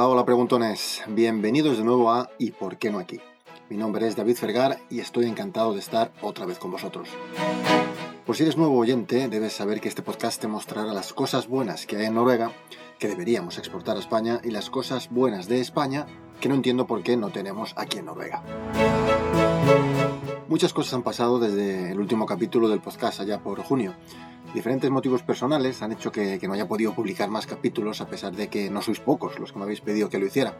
Hola, hola preguntones, bienvenidos de nuevo a ¿Y por qué no aquí? Mi nombre es David Fergar y estoy encantado de estar otra vez con vosotros. Por si eres nuevo oyente, debes saber que este podcast te mostrará las cosas buenas que hay en Noruega, que deberíamos exportar a España, y las cosas buenas de España, que no entiendo por qué no tenemos aquí en Noruega. Muchas cosas han pasado desde el último capítulo del podcast allá por junio. Diferentes motivos personales han hecho que, no haya podido publicar más capítulos a pesar de que no sois pocos los que me habéis pedido que lo hiciera.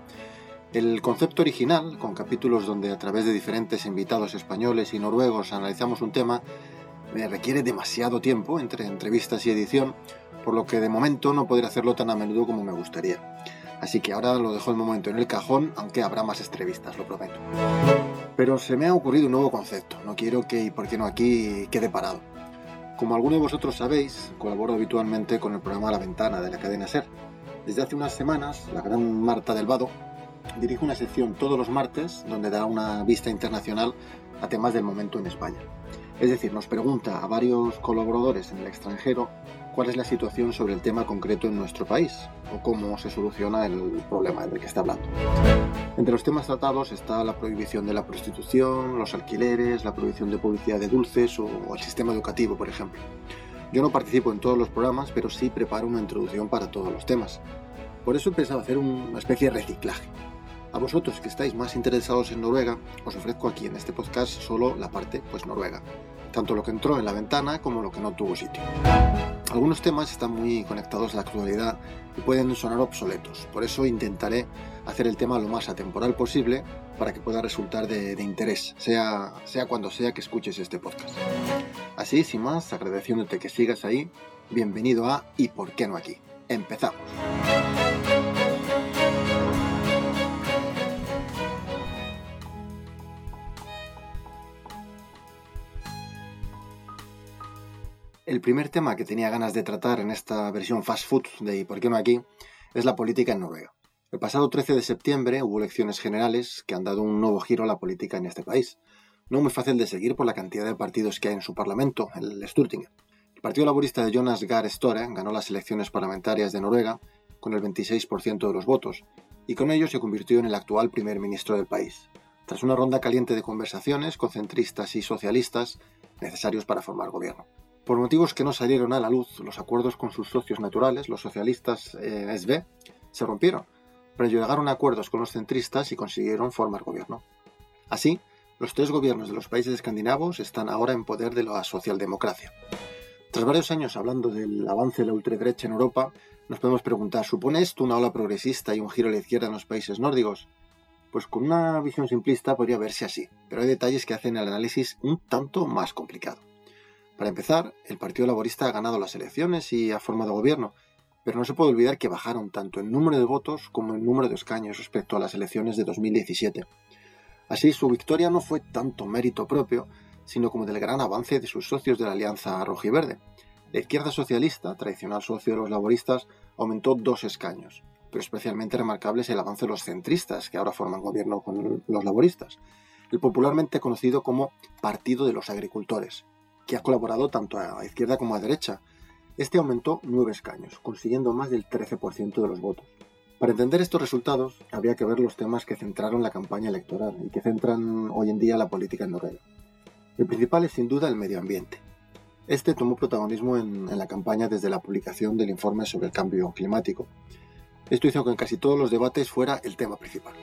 El concepto original, con capítulos donde a través de diferentes invitados españoles y noruegos analizamos un tema, me requiere demasiado tiempo entre entrevistas y edición, por lo que de momento no podré hacerlo tan a menudo como me gustaría. Así que ahora lo dejo el momento en el cajón, aunque habrá más entrevistas, lo prometo. Pero se me ha ocurrido un nuevo concepto, no quiero que y por qué no aquí quede parado. Como algunos de vosotros sabéis, colaboro habitualmente con el programa La Ventana de la cadena SER. Desde hace unas semanas, la gran Marta del Vado dirige una sección todos los martes donde da una vista internacional a temas del momento en España. Es decir, nos pregunta a varios colaboradores en el extranjero cuál es la situación sobre el tema concreto en nuestro país o cómo se soluciona el problema del que está hablando. Entre los temas tratados está la prohibición de la prostitución, los alquileres, la prohibición de publicidad de dulces o el sistema educativo, por ejemplo. Yo no participo en todos los programas, pero sí preparo una introducción para todos los temas. Por eso he pensado hacer una especie de reciclaje. A vosotros que estáis más interesados en Noruega, os ofrezco aquí en este podcast solo la parte pues noruega, tanto lo que entró en la ventana como lo que no tuvo sitio. Algunos temas están muy conectados a la actualidad y pueden sonar obsoletos, por eso intentaré hacer el tema lo más atemporal posible para que pueda resultar de, interés, sea, sea cuando sea que escuches este podcast. Así, sin más, agradeciéndote que sigas ahí, bienvenido a ¿Y por qué no aquí? Empezamos. El primer tema que tenía ganas de tratar en esta versión fast food de ¿Y por qué no aquí? es la política en Noruega. El pasado 13 de septiembre hubo elecciones generales que han dado un nuevo giro a la política en este país. No muy fácil de seguir por la cantidad de partidos que hay en su parlamento, el Stortinget. El Partido Laborista de Jonas Gahr Støre ganó las elecciones parlamentarias de Noruega con el 26% de los votos y con ello se convirtió en el actual primer ministro del país, tras una ronda caliente de conversaciones con centristas y socialistas necesarios para formar gobierno. Por motivos que no salieron a la luz, los acuerdos con sus socios naturales, los socialistas eh, SV, se rompieron, pero llegaron a acuerdos con los centristas y consiguieron formar gobierno. Así, los tres gobiernos de los países escandinavos están ahora en poder de la socialdemocracia. Tras varios años hablando del avance de la ultraderecha en Europa, nos podemos preguntar, ¿supone esto una ola progresista y un giro a la izquierda en los países nórdicos? Pues con una visión simplista podría verse así, pero hay detalles que hacen el análisis un tanto más complicado. Para empezar, el Partido Laborista ha ganado las elecciones y ha formado gobierno, pero no se puede olvidar que bajaron tanto en número de votos como en número de escaños respecto a las elecciones de 2017. Así, su victoria no fue tanto mérito propio, sino como del gran avance de sus socios de la Alianza Rojiverde. La izquierda socialista, tradicional socio de los laboristas, aumentó dos escaños, pero especialmente remarcable es el avance de los centristas, que ahora forman gobierno con los laboristas, el popularmente conocido como Partido de los Agricultores, que ha colaborado tanto a izquierda como a derecha. Este aumentó nueve escaños, consiguiendo más del 13% de los votos. Para entender estos resultados, habría que ver los temas que centraron la campaña electoral y que centran hoy en día la política en Noruega. El principal es sin duda el medio ambiente. Este tomó protagonismo en, en la campaña desde la publicación del informe sobre el cambio climático. Esto hizo que en casi todos los debates fuera el tema principal.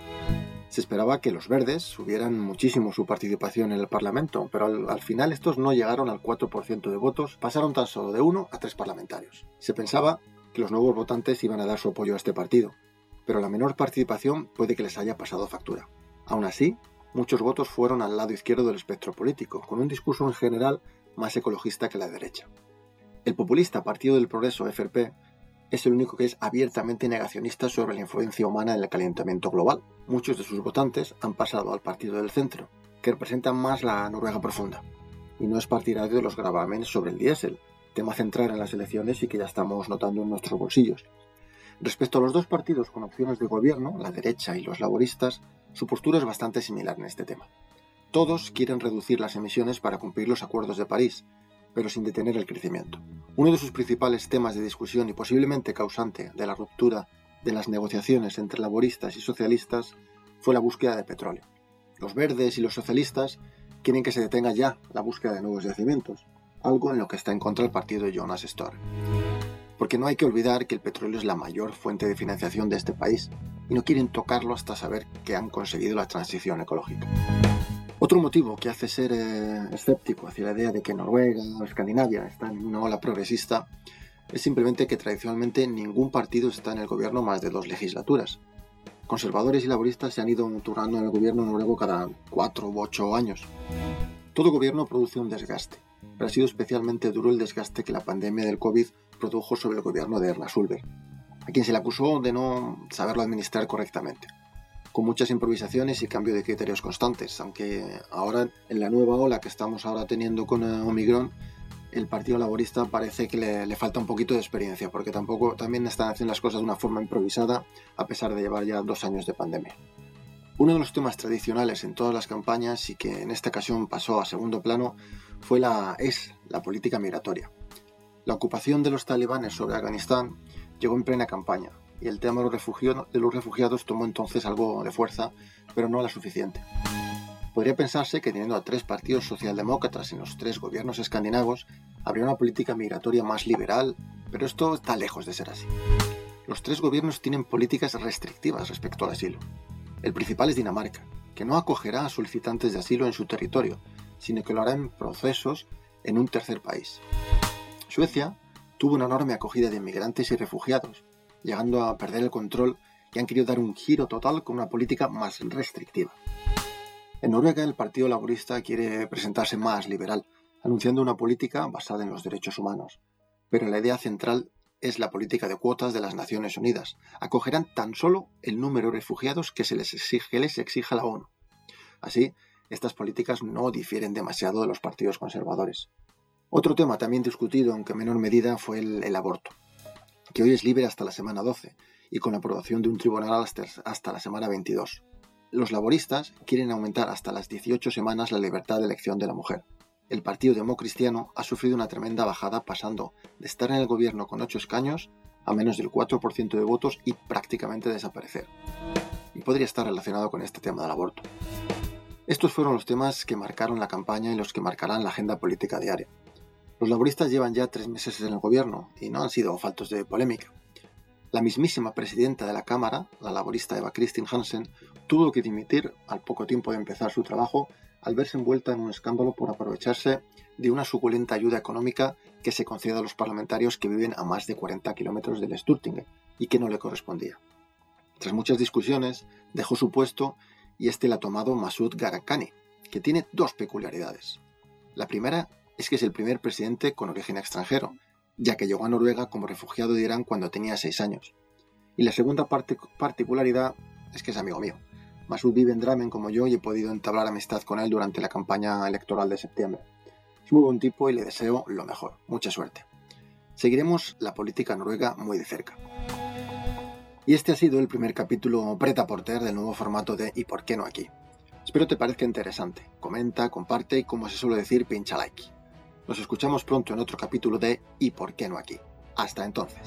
Se esperaba que los verdes subieran muchísimo su participación en el Parlamento, pero al, final estos no llegaron al 4% de votos, pasaron tan solo de uno a tres parlamentarios. Se pensaba que los nuevos votantes iban a dar su apoyo a este partido, pero la menor participación puede que les haya pasado factura. Aún así, muchos votos fueron al lado izquierdo del espectro político, con un discurso en general más ecologista que la derecha. El populista Partido del Progreso, FRP, es el único que es abiertamente negacionista sobre la influencia humana en el calentamiento global. Muchos de sus votantes han pasado al partido del centro, que representa más la Noruega profunda, y no es partidario de los gravámenes sobre el diésel, tema central en las elecciones y que ya estamos notando en nuestros bolsillos. Respecto a los dos partidos con opciones de gobierno, la derecha y los laboristas, su postura es bastante similar en este tema. Todos quieren reducir las emisiones para cumplir los acuerdos de París, pero sin detener el crecimiento. Uno de sus principales temas de discusión y posiblemente causante de la ruptura de las negociaciones entre laboristas y socialistas fue la búsqueda de petróleo. Los verdes y los socialistas quieren que se detenga ya la búsqueda de nuevos yacimientos, algo en lo que está en contra el partido Jonas Storr. Porque no hay que olvidar que el petróleo es la mayor fuente de financiación de este país y no quieren tocarlo hasta saber que han conseguido la transición ecológica. Otro motivo que hace ser eh, escéptico hacia la idea de que Noruega o Escandinavia están en una ola progresista es simplemente que tradicionalmente ningún partido está en el gobierno más de dos legislaturas. Conservadores y laboristas se han ido turnando en el gobierno noruego cada cuatro u ocho años. Todo gobierno produce un desgaste, pero ha sido especialmente duro el desgaste que la pandemia del COVID produjo sobre el gobierno de Erna Sulber, a quien se le acusó de no saberlo administrar correctamente, con muchas improvisaciones y cambio de criterios constantes, aunque ahora en la nueva ola que estamos ahora teniendo con eh, Omicron, el Partido Laborista parece que le, falta un poquito de experiencia, porque tampoco también están haciendo las cosas de una forma improvisada, a pesar de llevar ya dos años de pandemia. Uno de los temas tradicionales en todas las campañas y que en esta ocasión pasó a segundo plano fue la, es la política migratoria. La ocupación de los talibanes sobre Afganistán llegó en plena campaña y el tema de los refugiados, tomó entonces algo de fuerza, pero no la suficiente. Podría pensarse que teniendo a tres partidos socialdemócratas en los tres gobiernos escandinavos, habría una política migratoria más liberal, pero esto está lejos de ser así. Los tres gobiernos tienen políticas restrictivas respecto al asilo. El principal es Dinamarca, que no acogerá a solicitantes de asilo en su territorio, sino que lo hará en procesos en un tercer país. Suecia tuvo una enorme acogida de inmigrantes y refugiados, llegando a perder el control y han querido dar un giro total con una política más restrictiva. En Noruega el Partido Laborista quiere presentarse más liberal, anunciando una política basada en los derechos humanos. Pero la idea central es la política de cuotas de las Naciones Unidas. Acogerán tan solo el número de refugiados que se les exige, exija la ONU. Así, estas políticas no difieren demasiado de los partidos conservadores. Otro tema también discutido, aunque en menor medida, fue el aborto, que hoy es libre hasta la semana 12 y con la aprobación de un tribunal hasta, la semana 22 los laboristas quieren aumentar hasta las 18 semanas la libertad de elección de la mujer. El Partido Democristiano ha sufrido una tremenda bajada pasando de estar en el gobierno con 8 escaños a menos del 4% de votos y prácticamente desaparecer. Y podría estar relacionado con este tema del aborto. Estos fueron los temas que marcaron la campaña y los que marcarán la agenda política diaria. Los laboristas llevan ya tres meses en el gobierno y no han sido faltos de polémica. La mismísima presidenta de la Cámara, la laborista Eva Kristin Hansen, tuvo que dimitir al poco tiempo de empezar su trabajo al verse envuelta en un escándalo por aprovecharse de una suculenta ayuda económica que se concede a los parlamentarios que viven a más de 40 kilómetros del Sturtingen y que no le correspondía. Tras muchas discusiones, dejó su puesto y este la ha tomado Masud Garakhani, que tiene dos peculiaridades. La primera es que es el primer presidente con origen extranjero, ya que llegó a Noruega como refugiado de Irán cuando tenía seis años. Y la segunda particularidad es que es amigo mío. Masud vive en Dramen como yo y he podido entablar amistad con él durante la campaña electoral de septiembre. Es muy buen tipo y le deseo lo mejor. Mucha suerte. Seguiremos la política noruega muy de cerca. Y este ha sido el primer capítulo preta porter del nuevo formato de ¿Y por qué no aquí? Espero te parezca interesante. Comenta, comparte y como se suele decir, pincha like. Nos escuchamos pronto en otro capítulo de ¿Y por qué no aquí? Hasta entonces.